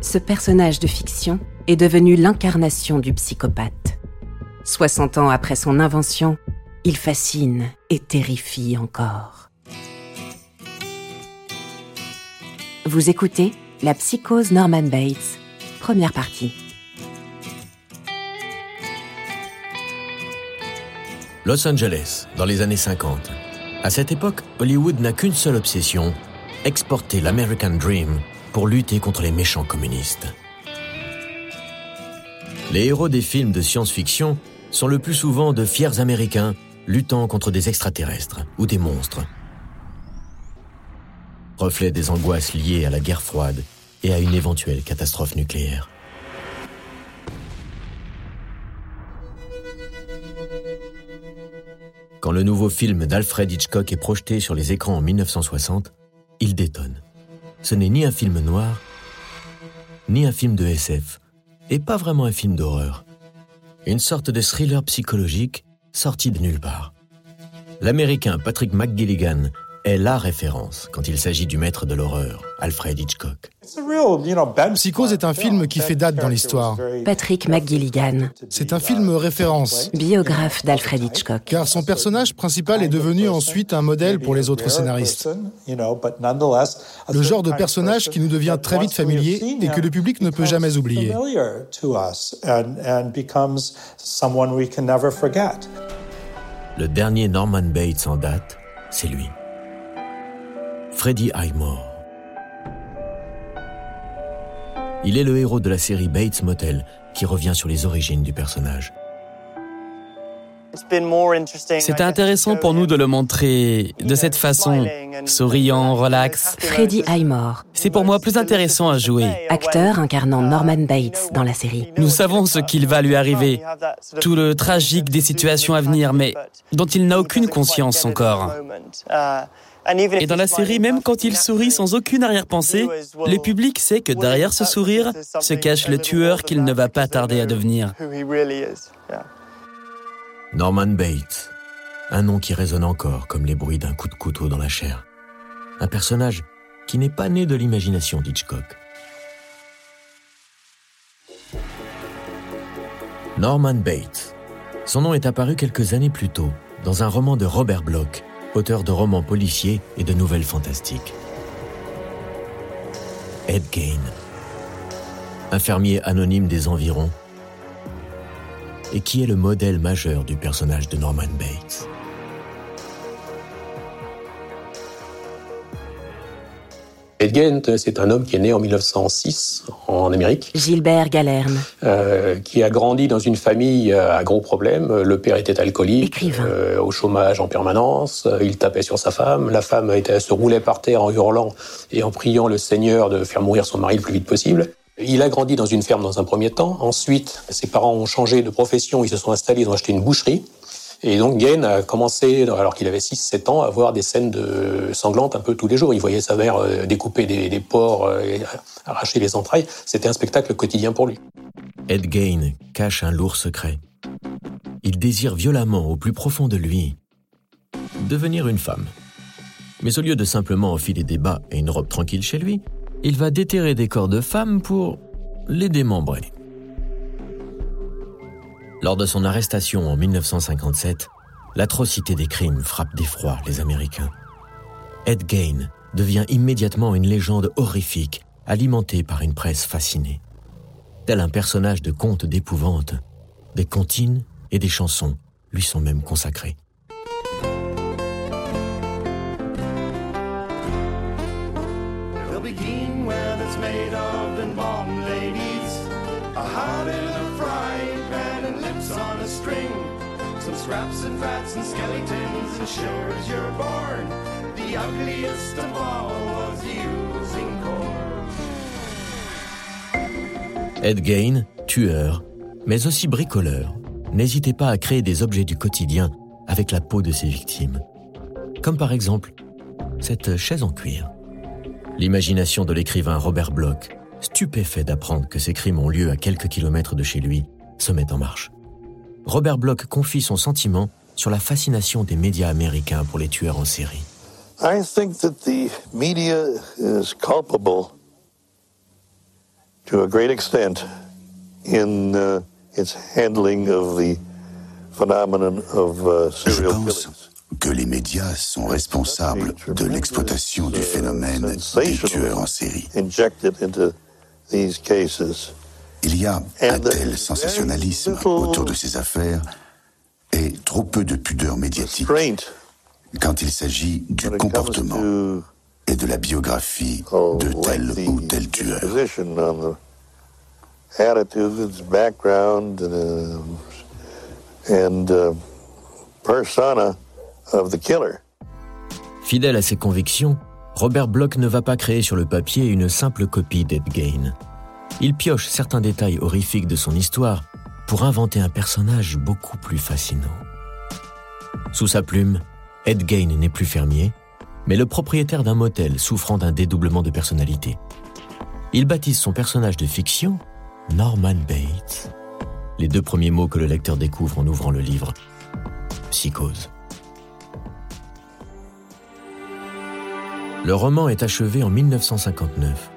ce personnage de fiction est devenu l'incarnation du psychopathe. 60 ans après son invention, il fascine et terrifie encore. Vous écoutez La psychose Norman Bates, première partie. Los Angeles, dans les années 50. À cette époque, Hollywood n'a qu'une seule obsession, exporter l'American Dream pour lutter contre les méchants communistes. Les héros des films de science-fiction sont le plus souvent de fiers Américains luttant contre des extraterrestres ou des monstres. Reflet des angoisses liées à la guerre froide et à une éventuelle catastrophe nucléaire. Quand le nouveau film d'Alfred Hitchcock est projeté sur les écrans en 1960, il détonne. Ce n'est ni un film noir, ni un film de SF, et pas vraiment un film d'horreur. Une sorte de thriller psychologique sorti de nulle part. L'Américain Patrick McGilligan est la référence quand il s'agit du maître de l'horreur, Alfred Hitchcock. Psychose est un film qui fait date dans l'histoire. Patrick McGilligan, C'est un film référence, biographe d'Alfred Hitchcock. car son personnage principal est devenu ensuite un modèle pour les autres scénaristes. Le genre de personnage qui nous devient très vite familier et que le public ne peut jamais oublier. Le dernier Norman Bates en date, c'est lui. Freddie Highmore. Il est le héros de la série Bates Motel qui revient sur les origines du personnage. C'était intéressant pour nous de le montrer de cette façon, souriant, relax. Freddie Highmore, C'est pour moi plus intéressant à jouer. acteur incarnant Norman Bates dans la série. Nous savons ce qu'il va lui arriver, tout le tragique des situations à venir, mais dont il n'a aucune conscience encore. Et dans la série, même quand il sourit sans aucune arrière-pensée, le public sait que derrière ce sourire se cache le tueur qu'il ne va pas tarder à devenir. Norman Bates, un nom qui résonne encore comme les bruits d'un coup de couteau dans la chair. Un personnage qui n'est pas né de l'imagination d'Hitchcock. Norman Bates. Son nom est apparu quelques années plus tôt dans un roman de Robert Bloch, auteur de romans policiers et de nouvelles fantastiques. Ed Gein, un fermier anonyme des environs, et qui est le modèle majeur du personnage de Norman Bates? Ed Gein, c'est un homme qui est né en 1906 en Amérique, Gilbert Galerne, euh, qui a grandi dans une famille euh, à gros problèmes. Le père était alcoolique, Écrivain. euh, au chômage en permanence. Il tapait sur sa femme. La femme était, se roulait par terre en hurlant et en priant le Seigneur de faire mourir son mari le plus vite possible. Il a grandi dans une ferme dans un premier temps. Ensuite, ses parents ont changé de profession. Ils se sont installés, ils ont acheté une boucherie. Et donc Gain a commencé, alors qu'il avait 6-7 ans, à voir des scènes de sanglantes un peu tous les jours. Il voyait sa mère euh, découper des, des porcs, euh, et arracher les entrailles. C'était un spectacle quotidien pour lui. Ed Gein cache un lourd secret. Il désire violemment au plus profond de lui devenir une femme. Mais au lieu de simplement enfiler des bas et une robe tranquille chez lui, il va déterrer des corps de femmes pour les démembrer. Lors de son arrestation en 1957, l'atrocité des crimes frappe d'effroi les Américains. Ed Gein devient immédiatement une légende horrifique, alimentée par une presse fascinée. Tel un personnage de conte d'épouvante, des comptines et des chansons lui sont même consacrées. And. Ed Gein, tueur, mais aussi bricoleur, n'hésitait pas à créer des objets du quotidien avec la peau de ses victimes. Comme par exemple cette chaise en cuir. L'imagination de l'écrivain Robert Bloch, stupéfait d'apprendre que ces crimes ont lieu à quelques kilomètres de chez lui, se met en marche. Robert Bloch confie son sentiment sur la fascination des médias américains pour les tueurs en série. I think that the media is culpable to a great extent in uh, its handling of the phenomenon of uh, Je pense que les médias sont responsables de l'exploitation du phénomène des tueurs en série. Il y a un tel sensationnalisme autour de ces affaires et trop peu de pudeur médiatique quand il s'agit du comportement et de la biographie de tel ou tel tueur. Fidèle à ses convictions, Robert Bloch ne va pas créer sur le papier une simple copie d'Ed Gain. Il pioche certains détails horrifiques de son histoire pour inventer un personnage beaucoup plus fascinant. Sous sa plume, Ed Gain n'est plus fermier, mais le propriétaire d'un motel souffrant d'un dédoublement de personnalité. Il baptise son personnage de fiction Norman Bates. Les deux premiers mots que le lecteur découvre en ouvrant le livre. Psychose. Le roman est achevé en 1959.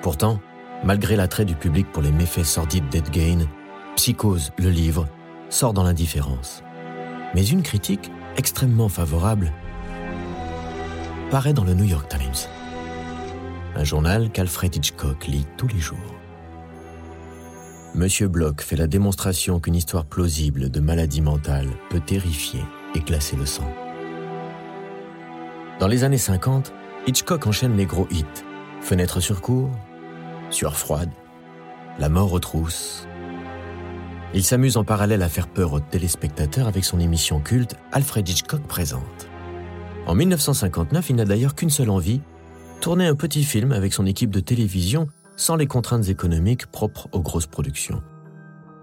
Pourtant, malgré l'attrait du public pour les méfaits sordides d'Ed Gain, Psychose, le livre, sort dans l'indifférence. Mais une critique extrêmement favorable paraît dans le New York Times, un journal qu'Alfred Hitchcock lit tous les jours. Monsieur Bloch fait la démonstration qu'une histoire plausible de maladie mentale peut terrifier et glacer le sang. Dans les années 50, Hitchcock enchaîne les gros hits Fenêtre sur cour, Sueur froide, La mort aux trousses. Il s'amuse en parallèle à faire peur aux téléspectateurs avec son émission culte Alfred Hitchcock présente. En 1959, il n'a d'ailleurs qu'une seule envie, tourner un petit film avec son équipe de télévision sans les contraintes économiques propres aux grosses productions.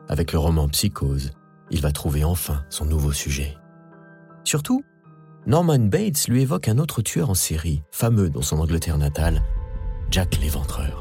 Avec le roman Psychose, il va trouver enfin son nouveau sujet. Surtout, Norman Bates lui évoque un autre tueur en série, fameux dans son Angleterre natale, Jack l'Éventreur.